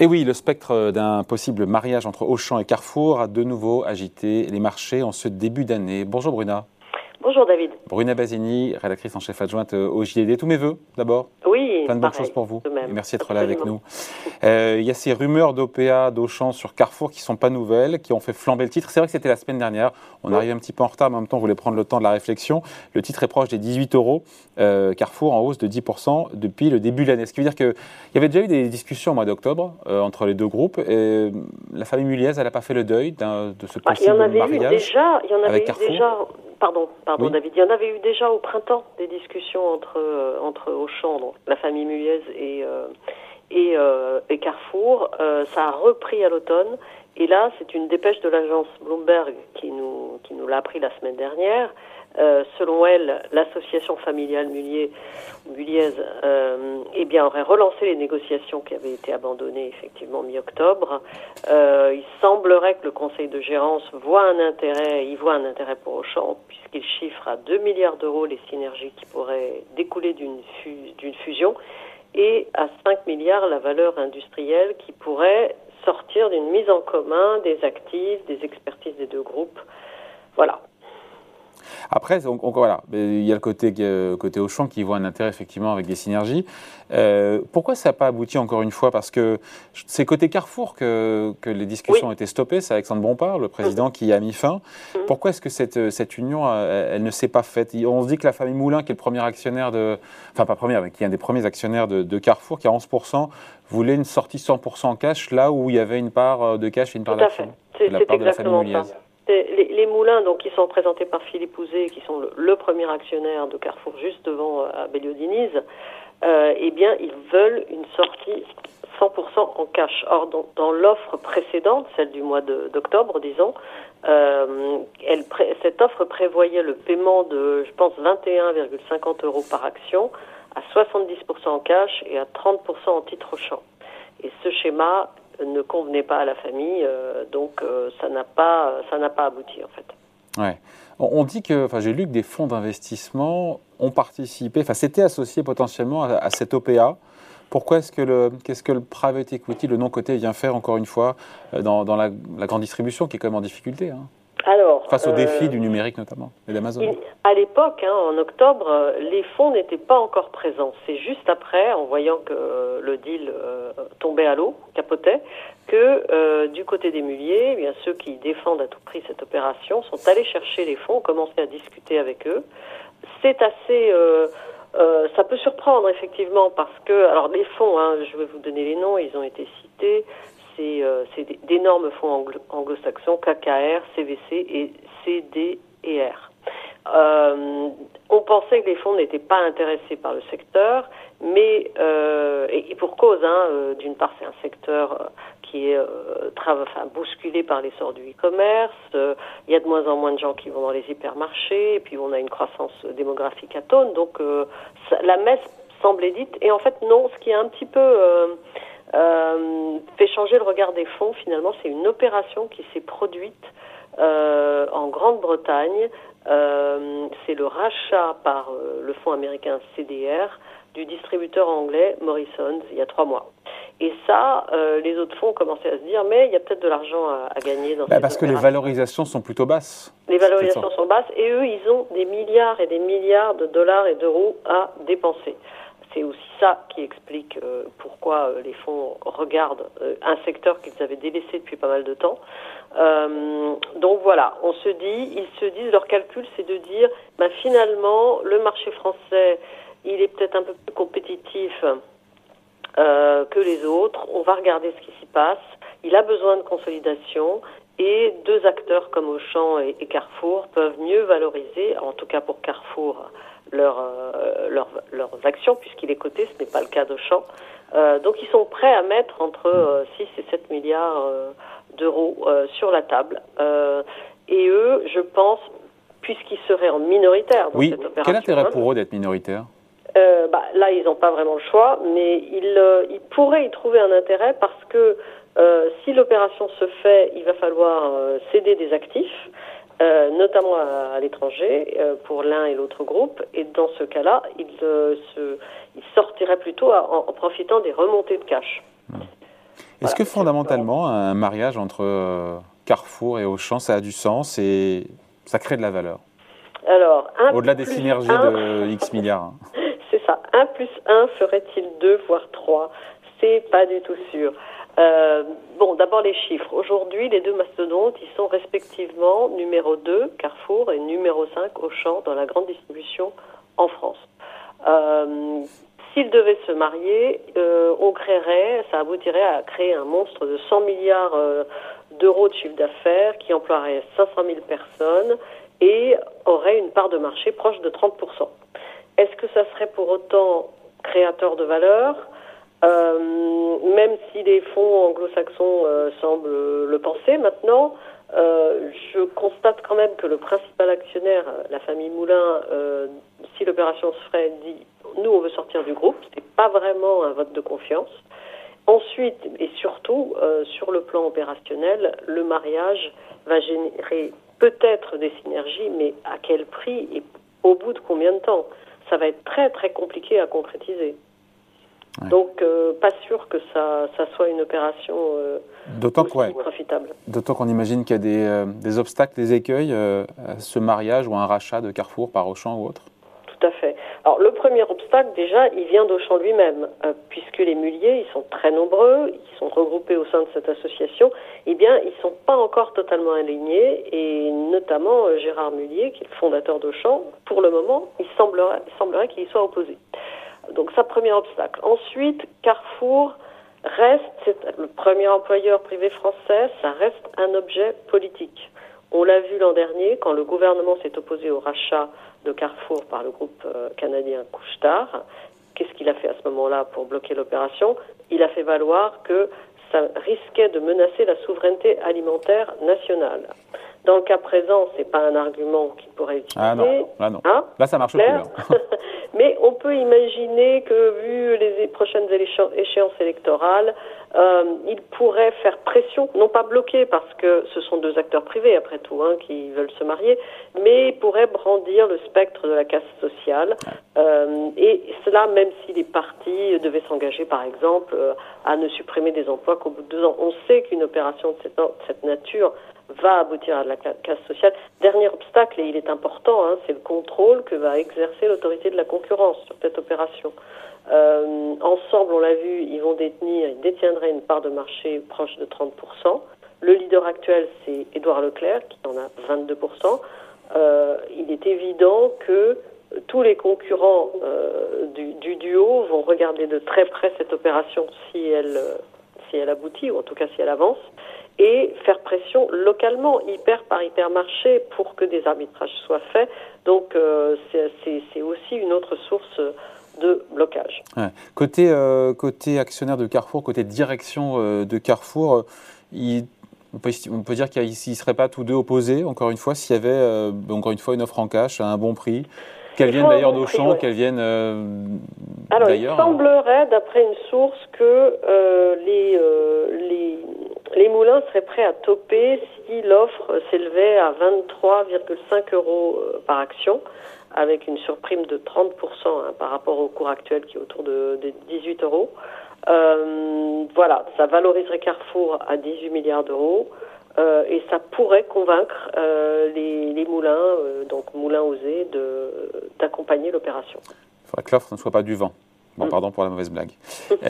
Et oui, le spectre d'un possible mariage entre Auchan et Carrefour a de nouveau agité les marchés en ce début d'année. Bonjour Bruna. Bonjour David. Bruna Basini, rédactrice en chef adjointe au JD. Tous mes voeux d'abord. Oui. Plein de bonnes choses pour vous. merci d'être là avec nous. Euh, il y a ces rumeurs d'OPA, d'Auchan sur Carrefour qui ne sont pas nouvelles, qui ont fait flamber le titre. C'est vrai que c'était la semaine dernière. On arrive un petit peu en retard, mais en même temps, on voulait prendre le temps de la réflexion. Le titre est proche des 18 euros. Euh, Carrefour en hausse de 10% depuis le début de l'année. Ce qui veut dire qu'il y avait déjà eu des discussions au mois d'octobre euh, entre les deux groupes. Et la famille Muliez, elle n'a pas fait le deuil de ce possible ah, il y en avait mariage eu déjà, il y en avait eu déjà Pardon, pardon David. Il y en avait eu déjà au printemps des discussions entre, euh, entre Auchan, donc la famille Muliez et, euh, et, euh, et, Carrefour. ça a repris à l'automne. Et là, c'est une dépêche de l'agence Bloomberg qui nous, qui nous l'a appris la semaine dernière. Euh, selon elle, l'association familiale Mulier, Muliez euh, eh bien, aurait relancé les négociations qui avaient été abandonnées effectivement mi-octobre. Euh, il semblerait que le conseil de gérance voit un intérêt, il voit un intérêt pour Auchan, puisqu'il chiffre à 2 milliards d'euros les synergies qui pourraient découler d'une fusion et à 5 milliards la valeur industrielle qui pourrait sortir d'une mise en commun des actifs, des expertises des deux groupes. Voilà. Après, donc, voilà, il y a le côté, euh, côté Auchan qui voit un intérêt effectivement avec des synergies. Euh, pourquoi ça n'a pas abouti encore une fois? Parce que c'est côté Carrefour que, que les discussions ont été stoppées. C'est Alexandre Bompard, le président, qui a mis fin. Pourquoi est-ce que cette, cette union, euh, elle, ne s'est pas faite? On se dit que la famille Moulin, qui est le premier actionnaire de. Enfin, pas premier, mais qui est un des premiers actionnaires de, de Carrefour, qui a 11%, voulait une sortie 100% en cash, là où il y avait une part de cash et une part d'action. C'est exactement ça les, moulins donc, qui sont représentés par Philippe Ouzet, qui sont le, premier actionnaire de Carrefour juste devant euh, Abelio-Diniz, euh, eh bien, ils veulent une sortie 100% en cash. Or, dans, l'offre précédente, celle du mois d'octobre, disons, euh, cette offre prévoyait le paiement de, je pense, 21,50 euros par action, à 70% en cash et à 30% en titre champ. Et ce schéma ne convenait pas à la famille, euh, donc euh, ça n'a pas, pas abouti en fait. Ouais. On dit que, enfin, j'ai lu que des fonds d'investissement ont participé, enfin, s'étaient associés potentiellement à, cette OPA. Pourquoi est-ce que le, que le private equity, le non-côté, vient faire encore une fois euh, dans, dans la, grande distribution qui est quand même en difficulté hein? Face au défi euh, du numérique notamment, et d'Amazon. À l'époque, hein, en octobre, les fonds n'étaient pas encore présents. C'est juste après, en voyant que le deal euh, tombait à l'eau, capotait, que euh, du côté des muliers, eh bien, ceux qui défendent à tout prix cette opération sont allés chercher les fonds, ont commencé à discuter avec eux. C'est assez... ça peut surprendre effectivement parce que, alors les fonds, hein, je vais vous donner les noms, ils ont été cités, euh, c'est d'énormes fonds anglo-saxons, KKR, CVC et CDR. Euh, on pensait que les fonds n'étaient pas intéressés par le secteur, mais euh, et, pour cause, hein, euh, d'une part c'est un secteur qui est bousculé par l'essor du e-commerce, il y a de moins en moins de gens qui vont dans les hypermarchés, et puis on a une croissance démographique à tonne, donc la messe semblait dite, et en fait non, ce qui est un petit peu euh, fait changer le regard des fonds. Finalement, c'est une opération qui s'est produite euh, en Grande-Bretagne. Euh, c'est le rachat par euh, le fonds américain CDR du distributeur anglais Morrison's il y a trois mois. Et ça, euh, les autres fonds commençaient à se dire, mais il y a peut-être de l'argent à, à, gagner dans bah Parce que les valorisations sont plutôt basses. Les valorisations sont basses et eux, ils ont des milliards et des milliards de dollars et d'euros à dépenser c'est aussi ça qui explique euh, pourquoi euh, les fonds regardent euh, un secteur qu'ils avaient délaissé depuis pas mal de temps. donc voilà, on se dit, ils se disent, leur calcul, c'est de dire, ben, finalement, le marché français, il est peut-être un peu plus compétitif que les autres. On va regarder ce qui s'y passe. Il a besoin de consolidation. Deux acteurs comme Auchan et, Carrefour peuvent mieux valoriser, en tout cas pour Carrefour, leur, euh, leurs actions, puisqu'il est coté, ce n'est pas le cas d'Auchan. Euh, donc ils sont prêts à mettre entre 6 euh, et 7 milliards euh, d'euros sur la table. et eux, je pense, puisqu'ils seraient en minoritaire dans oui. cette opération... Quel intérêt pour eux d'être minoritaires bah, Là, ils n'ont pas vraiment le choix, mais ils, ils pourraient y trouver un intérêt parce que si l'opération se fait, il va falloir céder des actifs. Euh, notamment à, l'étranger, euh, pour l'un et l'autre groupe. Et dans ce cas-là, il, euh, il sortirait plutôt en, profitant des remontées de cash. Est-ce que fondamentalement, un mariage entre Carrefour et Auchan, ça a du sens et ça crée de la valeur? Alors, Au-delà des synergies de X milliards. Hein. C'est ça. 1 plus 1 ferait-il 2, voire 3 C'est pas du tout sûr. Euh, bon, d'abord les chiffres. Aujourd'hui, les deux mastodontes, ils sont respectivement numéro 2, Carrefour, et numéro 5, Auchan, dans la grande distribution en France. Euh, S'ils devaient se marier, euh, on créerait, ça aboutirait à créer un monstre de 100 milliards d'euros de chiffre d'affaires qui emploierait 500 000 personnes et aurait une part de marché proche de 30%. Est-ce que ça serait pour autant créateur de valeur? Euh, même si les fonds anglo-saxons euh, semblent le penser maintenant, euh, je constate quand même que le principal actionnaire, la famille Moulin, si l'opération se ferait, dit nous on veut sortir du groupe. C'est pas vraiment un vote de confiance. Ensuite et surtout sur le plan opérationnel, le mariage va générer peut-être des synergies, mais à quel prix et au bout de combien de temps? Ça va être très très compliqué à concrétiser. Donc, euh, pas sûr que ça, ça, soit une opération euh, D'autant profitable. D'autant qu'on imagine qu'il y a des, euh, des, obstacles, des écueils à ce mariage ou un rachat de Carrefour par Auchan ou autre Tout à fait. Alors, le premier obstacle, déjà, il vient d'Auchan lui-même, puisque les muliers, ils sont très nombreux, ils sont regroupés au sein de cette association, eh bien, ils ne sont pas encore totalement alignés, et notamment Gérard Mullier, qui est le fondateur d'Auchan, pour le moment, il semblerait, il semblerait qu'il y soit opposé. Donc ça, premier obstacle. Ensuite, Carrefour reste, c'est le premier employeur privé français, ça reste un objet politique. On l'a vu l'an dernier quand le gouvernement s'est opposé au rachat de Carrefour par le groupe euh, canadien Couchetard. Qu'est-ce qu'il a fait à ce moment-là pour bloquer l'opération? Il a fait valoir que ça risquait de menacer la souveraineté alimentaire nationale. Dans le cas présent, c'est pas un argument qui pourrait utiliser. Ah non, là non. Hein? Là ça marche plus. On peut imaginer que, vu les prochaines échéances électorales, euh, il pourrait faire pression, non pas bloquer parce que ce sont deux acteurs privés après tout hein, qui veulent se marier, mais il pourrait brandir le spectre de la casse sociale. Euh, et cela même si les partis devaient s'engager par exemple à ne supprimer des emplois qu'au bout de deux ans. On sait qu'une opération de cette nature va aboutir à la casse sociale. Dernier obstacle, et il est important, hein, c'est le contrôle que va exercer l'autorité de la concurrence sur cette opération. Euh, ensemble, on l'a vu, ils vont détenir, ils détiendraient une part de marché proche de 30%. Le leader actuel, c'est Édouard Leclerc, qui en a 22%. Euh, il est évident que tous les concurrents euh, du, du, duo vont regarder de très près cette opération si elle, si elle aboutit, ou en tout cas si elle avance et faire pression localement, hyper par hypermarché, pour que des arbitrages soient faits. Donc euh, c'est aussi une autre source de blocage. Côté, euh, côté actionnaire de Carrefour, côté direction euh, de Carrefour, il, on, peut, on, peut, dire qu'ils ne seraient pas tous deux opposés, encore une fois, s'il y avait encore une fois une offre en cash à un bon prix qu'elle vienne d'ailleurs d'Auchan, qu'elle vienne Alors, il semblerait, d'après une source, que les, les les moulins seraient prêts à toper si l'offre s'élevait à 23,5 euros euh, par action, avec une surprime de 30% hein, par rapport au cours actuel qui est autour de, 18 euros. Euh, voilà, ça valoriserait Carrefour à 18 milliards d'euros. Euh, et ça pourrait convaincre les, moulins, donc moulins osés, d'accompagner l'opération. Il faudrait que l'offre ne soit pas du vent. Bon, mm. pardon pour la mauvaise blague.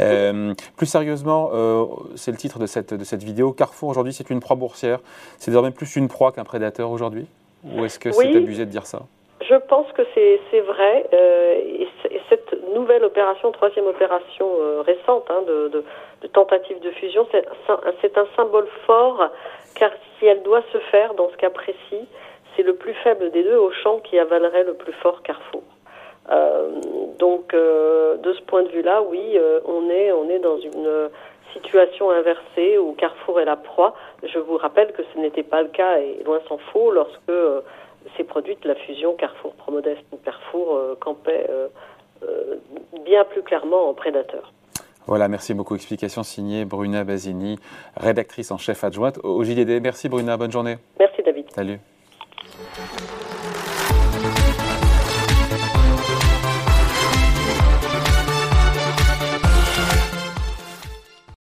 Euh, plus sérieusement, euh, c'est le titre de cette, de cette vidéo. Carrefour, aujourd'hui, c'est une proie boursière. C'est désormais plus une proie qu'un prédateur aujourd'hui? Ou est-ce que c'est abusé de dire ça? Je pense que c'est vrai. Euh, et, cette nouvelle opération, troisième opération récente hein, de, de, tentative de fusion, c'est un symbole fort, car si elle doit se faire dans ce cas précis, c'est le plus faible des deux au champ qui avalerait le plus fort Carrefour. Euh, donc, euh, de ce point de vue-là, oui, euh, on est on est dans une situation inversée où Carrefour est la proie. Je vous rappelle que ce n'était pas le cas, et loin s'en faut, lorsque s'est produite la fusion Carrefour-Promodest ou Carrefour campait bien plus clairement en prédateur. Voilà, merci beaucoup. Explication signée Bruna Basini, rédactrice en chef adjointe au JDD. Merci Bruna, bonne journée. Merci David. Salut.